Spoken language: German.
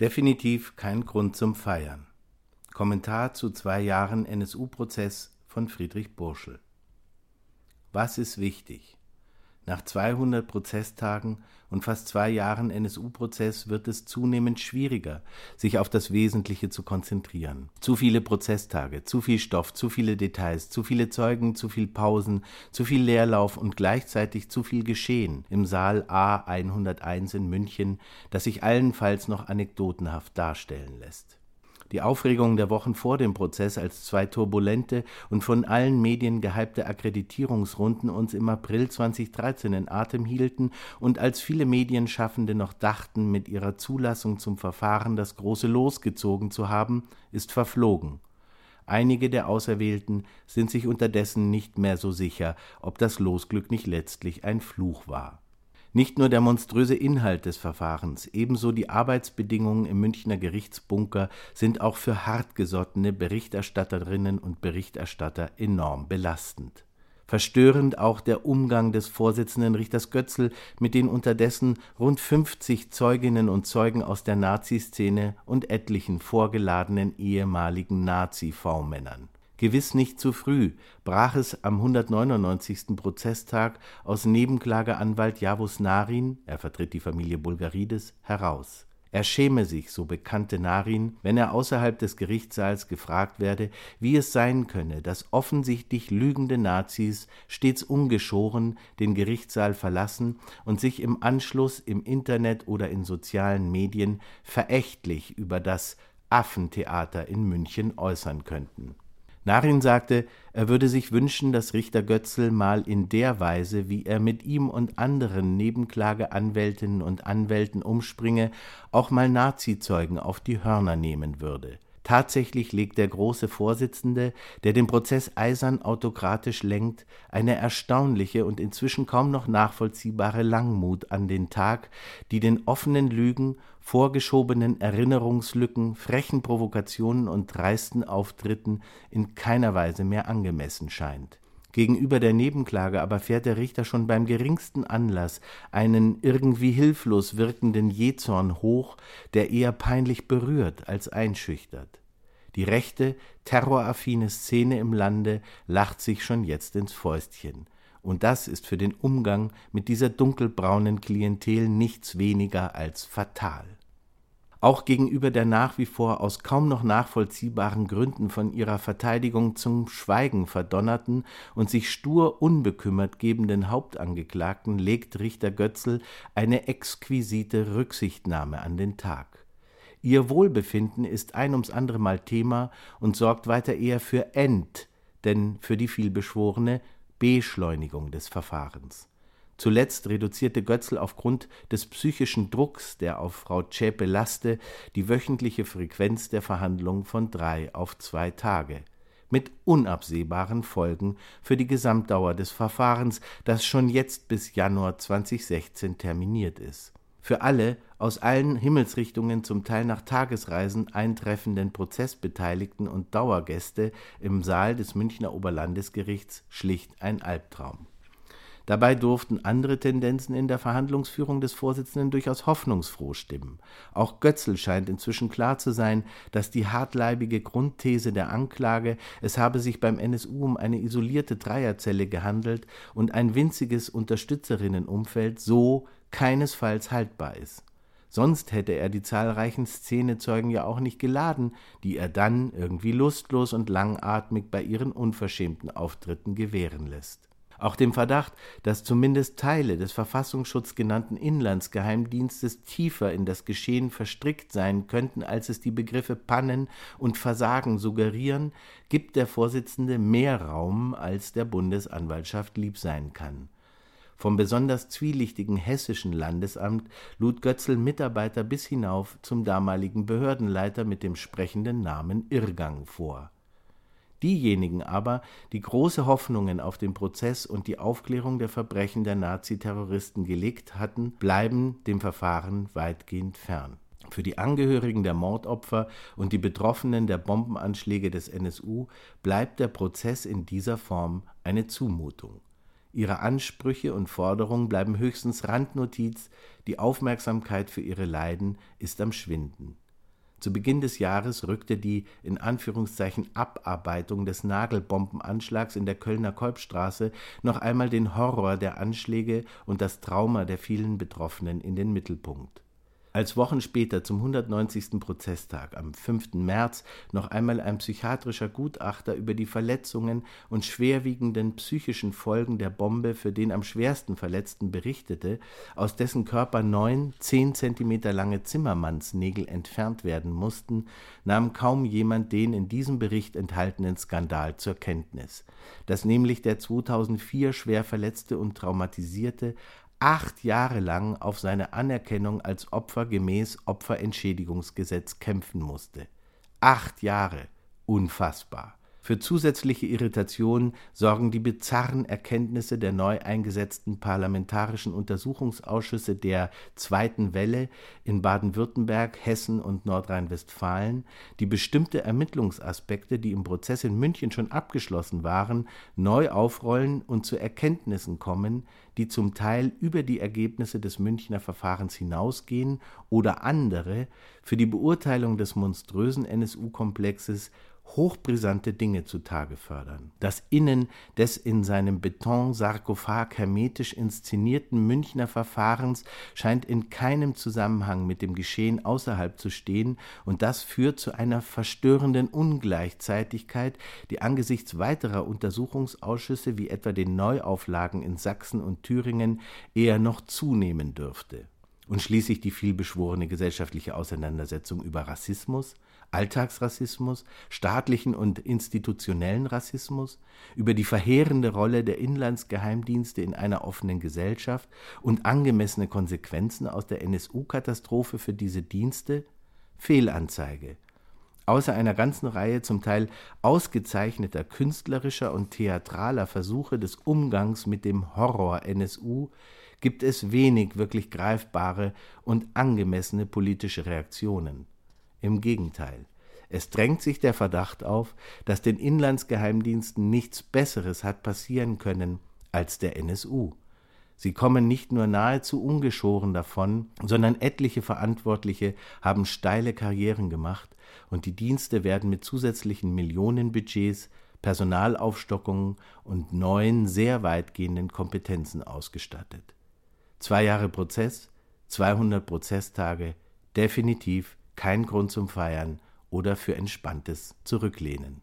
Definitiv kein Grund zum Feiern. Kommentar zu zwei Jahren NSU-Prozess von Friedrich Burschel. Was ist wichtig? Nach 200 Prozesstagen und fast zwei Jahren NSU-Prozess wird es zunehmend schwieriger, sich auf das Wesentliche zu konzentrieren. Zu viele Prozesstage, zu viel Stoff, zu viele Details, zu viele Zeugen, zu viel Pausen, zu viel Leerlauf und gleichzeitig zu viel Geschehen im Saal A 101 in München, das sich allenfalls noch anekdotenhaft darstellen lässt. Die Aufregung der Wochen vor dem Prozess, als zwei turbulente und von allen Medien gehypte Akkreditierungsrunden uns im April 2013 in Atem hielten und als viele Medienschaffende noch dachten, mit ihrer Zulassung zum Verfahren das große Los gezogen zu haben, ist verflogen. Einige der Auserwählten sind sich unterdessen nicht mehr so sicher, ob das Losglück nicht letztlich ein Fluch war. Nicht nur der monströse Inhalt des Verfahrens, ebenso die Arbeitsbedingungen im Münchner Gerichtsbunker sind auch für hartgesottene Berichterstatterinnen und Berichterstatter enorm belastend. Verstörend auch der Umgang des Vorsitzenden Richters Götzl mit den unterdessen rund 50 Zeuginnen und Zeugen aus der Naziszene und etlichen vorgeladenen ehemaligen Nazi-V-Männern. Gewiss nicht zu früh brach es am 199. Prozesstag aus Nebenklageanwalt Javus Narin, er vertritt die Familie Bulgarides, heraus. Er schäme sich, so bekannte Narin, wenn er außerhalb des Gerichtssaals gefragt werde, wie es sein könne, dass offensichtlich lügende Nazis stets ungeschoren den Gerichtssaal verlassen und sich im Anschluss im Internet oder in sozialen Medien verächtlich über das Affentheater in München äußern könnten. Narin sagte, er würde sich wünschen, dass Richter Götzl mal in der Weise, wie er mit ihm und anderen Nebenklageanwältinnen und Anwälten umspringe, auch mal Nazizeugen auf die Hörner nehmen würde. Tatsächlich legt der große Vorsitzende, der den Prozess eisern autokratisch lenkt, eine erstaunliche und inzwischen kaum noch nachvollziehbare Langmut an den Tag, die den offenen Lügen, vorgeschobenen Erinnerungslücken, frechen Provokationen und dreisten Auftritten in keiner Weise mehr angemessen scheint. Gegenüber der Nebenklage aber fährt der Richter schon beim geringsten Anlass einen irgendwie hilflos wirkenden Jähzorn hoch, der eher peinlich berührt als einschüchtert. Die rechte, terroraffine Szene im Lande lacht sich schon jetzt ins Fäustchen. Und das ist für den Umgang mit dieser dunkelbraunen Klientel nichts weniger als fatal auch gegenüber der nach wie vor aus kaum noch nachvollziehbaren Gründen von ihrer Verteidigung zum Schweigen verdonnerten und sich stur unbekümmert gebenden Hauptangeklagten legt Richter Götzl eine exquisite Rücksichtnahme an den Tag. Ihr Wohlbefinden ist ein ums andere Mal Thema und sorgt weiter eher für End, denn für die vielbeschworene Beschleunigung des Verfahrens. Zuletzt reduzierte Götzl aufgrund des psychischen Drucks, der auf Frau Zschäpe laste, die wöchentliche Frequenz der Verhandlungen von drei auf zwei Tage mit unabsehbaren Folgen für die Gesamtdauer des Verfahrens, das schon jetzt bis Januar 2016 terminiert ist. Für alle aus allen Himmelsrichtungen zum Teil nach Tagesreisen eintreffenden Prozessbeteiligten und Dauergäste im Saal des Münchner Oberlandesgerichts schlicht ein Albtraum. Dabei durften andere Tendenzen in der Verhandlungsführung des Vorsitzenden durchaus hoffnungsfroh stimmen. Auch Götzl scheint inzwischen klar zu sein, dass die hartleibige Grundthese der Anklage, es habe sich beim NSU um eine isolierte Dreierzelle gehandelt und ein winziges Unterstützerinnenumfeld, so keinesfalls haltbar ist. Sonst hätte er die zahlreichen Szenezeugen ja auch nicht geladen, die er dann irgendwie lustlos und langatmig bei ihren unverschämten Auftritten gewähren lässt. Auch dem Verdacht, dass zumindest Teile des Verfassungsschutz genannten Inlandsgeheimdienstes tiefer in das Geschehen verstrickt sein könnten, als es die Begriffe Pannen und Versagen suggerieren, gibt der Vorsitzende mehr Raum, als der Bundesanwaltschaft lieb sein kann. Vom besonders zwielichtigen hessischen Landesamt lud Götzl Mitarbeiter bis hinauf zum damaligen Behördenleiter mit dem sprechenden Namen Irrgang vor. Diejenigen aber, die große Hoffnungen auf den Prozess und die Aufklärung der Verbrechen der Naziterroristen gelegt hatten, bleiben dem Verfahren weitgehend fern. Für die Angehörigen der Mordopfer und die Betroffenen der Bombenanschläge des NSU bleibt der Prozess in dieser Form eine Zumutung. Ihre Ansprüche und Forderungen bleiben höchstens Randnotiz, die Aufmerksamkeit für ihre Leiden ist am Schwinden. Zu Beginn des Jahres rückte die in Anführungszeichen Abarbeitung des Nagelbombenanschlags in der Kölner Kolbstraße noch einmal den Horror der Anschläge und das Trauma der vielen Betroffenen in den Mittelpunkt als Wochen später zum 190. Prozesstag am 5. März noch einmal ein psychiatrischer Gutachter über die Verletzungen und schwerwiegenden psychischen Folgen der Bombe für den am schwersten Verletzten berichtete, aus dessen Körper neun zehn Zentimeter lange Zimmermannsnägel entfernt werden mussten, nahm kaum jemand den in diesem Bericht enthaltenen Skandal zur Kenntnis, dass nämlich der 2004 schwer verletzte und traumatisierte acht Jahre lang auf seine Anerkennung als Opfer gemäß Opferentschädigungsgesetz kämpfen musste. Acht Jahre. Unfassbar. Für zusätzliche Irritation sorgen die bizarren Erkenntnisse der neu eingesetzten parlamentarischen Untersuchungsausschüsse der zweiten Welle in Baden-Württemberg, Hessen und Nordrhein-Westfalen, die bestimmte Ermittlungsaspekte, die im Prozess in München schon abgeschlossen waren, neu aufrollen und zu Erkenntnissen kommen, die zum Teil über die Ergebnisse des Münchner Verfahrens hinausgehen oder andere für die Beurteilung des monströsen NSU-Komplexes hochbrisante Dinge zutage fördern. Das Innen des in seinem Betonsarkophag hermetisch inszenierten Münchner Verfahrens scheint in keinem Zusammenhang mit dem Geschehen außerhalb zu stehen, und das führt zu einer verstörenden Ungleichzeitigkeit, die angesichts weiterer Untersuchungsausschüsse wie etwa den Neuauflagen in Sachsen und Thüringen eher noch zunehmen dürfte. Und schließlich die vielbeschworene gesellschaftliche Auseinandersetzung über Rassismus, Alltagsrassismus, staatlichen und institutionellen Rassismus, über die verheerende Rolle der Inlandsgeheimdienste in einer offenen Gesellschaft und angemessene Konsequenzen aus der NSU-Katastrophe für diese Dienste? Fehlanzeige. Außer einer ganzen Reihe zum Teil ausgezeichneter künstlerischer und theatraler Versuche des Umgangs mit dem Horror NSU gibt es wenig wirklich greifbare und angemessene politische Reaktionen. Im Gegenteil, es drängt sich der Verdacht auf, dass den Inlandsgeheimdiensten nichts Besseres hat passieren können als der NSU. Sie kommen nicht nur nahezu ungeschoren davon, sondern etliche Verantwortliche haben steile Karrieren gemacht und die Dienste werden mit zusätzlichen Millionenbudgets, Personalaufstockungen und neuen, sehr weitgehenden Kompetenzen ausgestattet. Zwei Jahre Prozess, 200 Prozesstage, definitiv kein Grund zum Feiern oder für entspanntes Zurücklehnen.